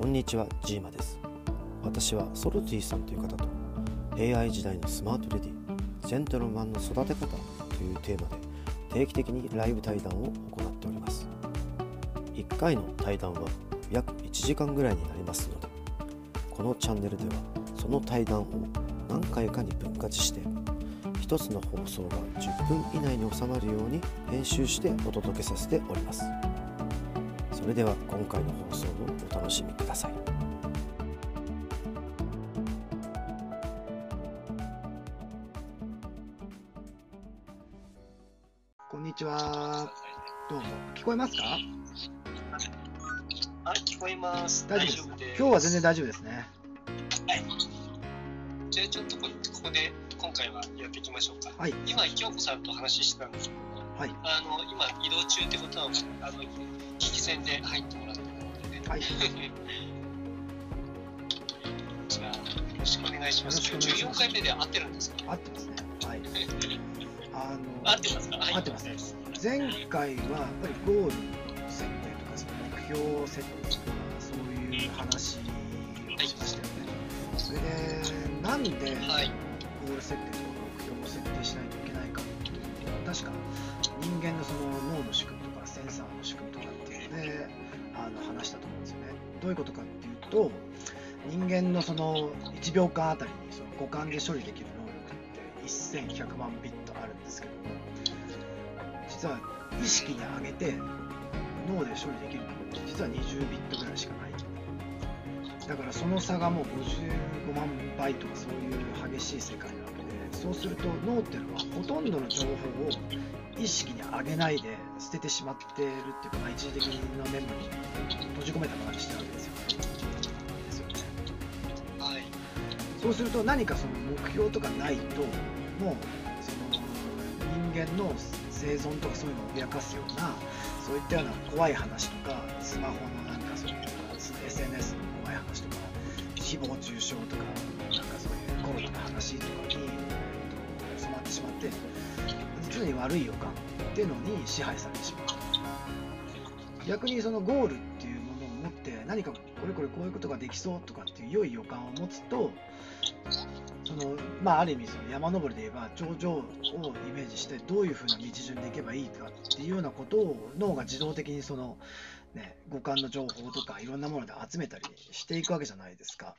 こんにちはジーマです。私はソルティさんという方と AI 時代のスマートレディジェントルマンの育て方というテーマで定期的にライブ対談を行っております。1回の対談は約1時間ぐらいになりますのでこのチャンネルではその対談を何回かに分割して1つの放送が10分以内に収まるように編集してお届けさせております。それでは今回の放送をお楽しみくださいこんにちは。どうも。聞こえますか？あ、聞こえます。大丈夫です。です今日は全然大丈夫ですね。はい。じゃあちょっとこここで今回はやっていきましょうか。はい。今、京子さんと話してたんですけども、はい。あの今移動中ってことはあの聞き戦で入ってもらったのでね。はい。じゃあよろしくお願いします。よろしくお願いします14回目で合ってるんですか？合ってますね。はい。あ合ってますか？はい。合ってます前回はやっぱりゴール設定とかその目標設定とかそういう話をしましたよね。それで、なんではい。ゴール設定とか目標を設定しないといけないかっていうのは確か人間のその脳の仕組みとかセンサーの仕組みとかっていうのであの話したと思うんですよね。どういうことかっていうと人間のその1秒間あたりにその五感で処理できる能力って1100万ビットあるんですけども実は意識に上げて脳で処理できるのって実は20ビットぐらいしかないだからその差がもう55万倍とかそういう激しい世界なわけでそうすると脳っていうのはほとんどの情報を意識に上げないで捨ててしまっているっていうか、まあ、一時的なメモリに閉じ込めたままにしてるわけですよですよねはい。そうすると何かその目標とかないともうその人間の生存とかそういうのを脅かすようなそういったような怖い話とかスマホのなんかそういう SNS の怖い話とか誹謗中傷とかなんかそういうコロナの話とかに、ってしまって常に悪い予感っていうのに支配されてしまう。逆にそのゴールっていうものを持って何かこれこれこういうことができそうとかっていう良い予感を持つとそのまあある意味その山登りで言えば頂上をイメージしてどういうふうな道順で行けばいいかっていうようなことを脳が自動的にその、ね、五感の情報とかいろんなもので集めたりしていくわけじゃないですか。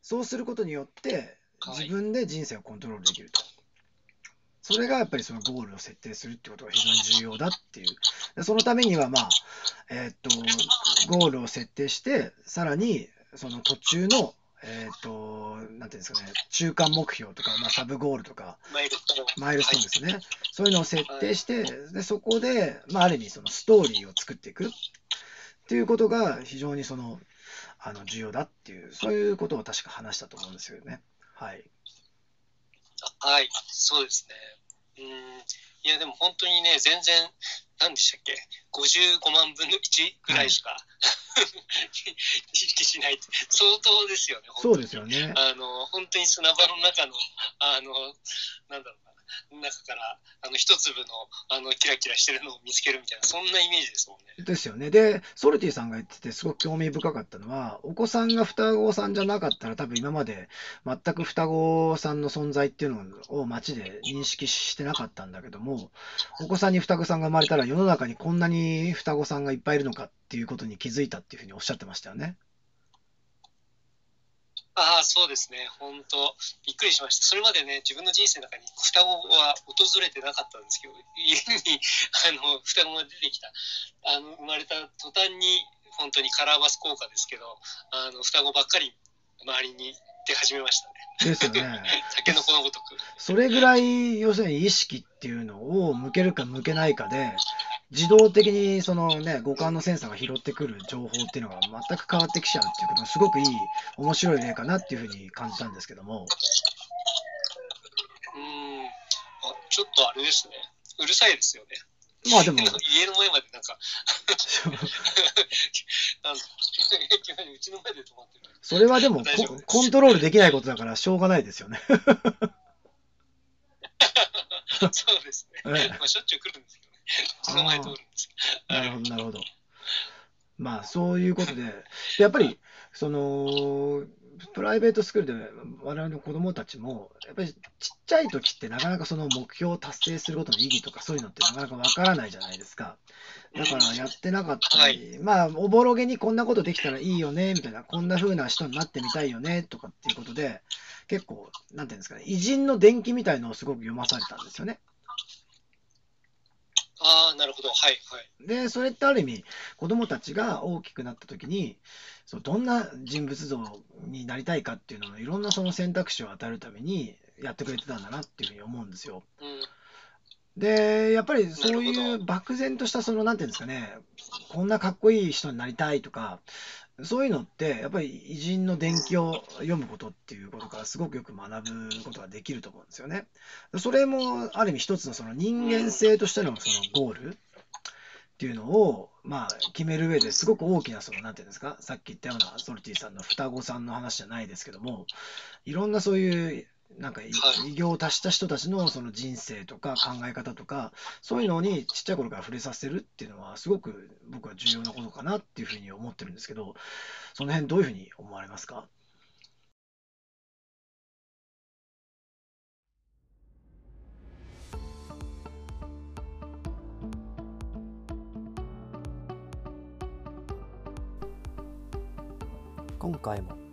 そうすることによってはい。自分で人生をコントロールできると、それがやっぱりそのゴールを設定するってことが非常に重要だっていうでそのためにはまあえーっとゴールを設定してさらにその途中のえーっとなんていうんですかね中間目標とか、まあ、サブゴールとかマイルストーン。ですね、そういうのを設定して、でそこで、まあ、ある意味そのストーリーを作っていくっていうことが非常にそのあの重要だっていう、そういうことを確か話したと思うんですよね。はい。はい、そうですね。うん、いや、でも本当にね、全然、何でしたっけ、55万分の1ぐらいしか、意識しないって、相当ですよね、そう本当に。ですよね。あの本当に砂場の中の、あのなんだろうな、中からあの一粒のあのキラキラしてるのを見つけるみたいな、そんなイメージですもんね。ですよね。で、ソルティさんが言ってて、すごく興味深かったのは、お子さんが双子さんじゃなかったら、多分今まで全く双子さんの存在っていうのを街で認識してなかったんだけども、お子さんに双子さんが生まれたら、世の中にこんなに双子さんがいっぱいいるのかっていうことに気づいたっていうふうにおっしゃってましたよね。ああ、そうですね、本当、びっくりしました。それまでね、自分の人生の中に双子は訪れてなかったんですけど、家にあの双子が出てきた、あの生まれた途端に、本当にカラーバス効果ですけど、あの双子ばっかり周りに出始めましたね。ですよね。タケノコのごとく。それぐらい、要するに意識っていうのを向けるか向けないかで、自動的にそのね、五感のセンサーが拾ってくる情報っていうのが全く変わってきちゃうっていうことがすごくいい、面白い例かなっていうふうに感じたんですけども。うーん、あちょっとあれですね、うるさいですよね。まあでも、家の前までなんか、の前で止まってる。それはでも ココントロールできないことだからしょうがないですよね。そうですね。ええまあ、しょっちゅう来るんですけどね。うちの前通るんです。なるほど、なるほど。まあそういうことで、でやっぱりそのプライベートスクールで我々の子供たちも、やっぱりちっちゃい時ってなかなかその目標を達成することの意義とかそういうのってなかなかわからないじゃないですか。だからやってなかったり、まあおぼろげにこんなことできたらいいよねみたいな、こんな風な人になってみたいよねとかっていうことで、結構、なんていうんですかね、偉人の伝記みたいのをすごく読まされたんですよね。ああ、なるほど。はい、はい。で、それってある意味、子供たちが大きくなった時に、そうどんな人物像になりたいかっていうののいろんなその選択肢を与えるためにやってくれてたんだなっていうふうに思うんですよ。うん。で、やっぱりそうないるう漠然としたその、なんていうんですかね、こんなかっこいい人になりたいとか、そういうのって、やっぱり偉人の伝記を読むことっていうことからすごくよく学ぶことができると思うんですよね。それもある意味一つのその人間性としてのそのゴールっていうのを、まあ、決める上ですごく大きなその、なんていうんですか、さっき言ったようなソルティさんの双子さんの話じゃないですけども、いろんなそういう、なんかいはい。偉業を達した人たちのその人生とか考え方とか、そういうのにちっちゃい頃から触れさせるっていうのは、すごく僕は重要なことかなっていうふうに思ってるんですけど、その辺どういうふうに思われますか？今回も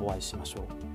お会いしましょう。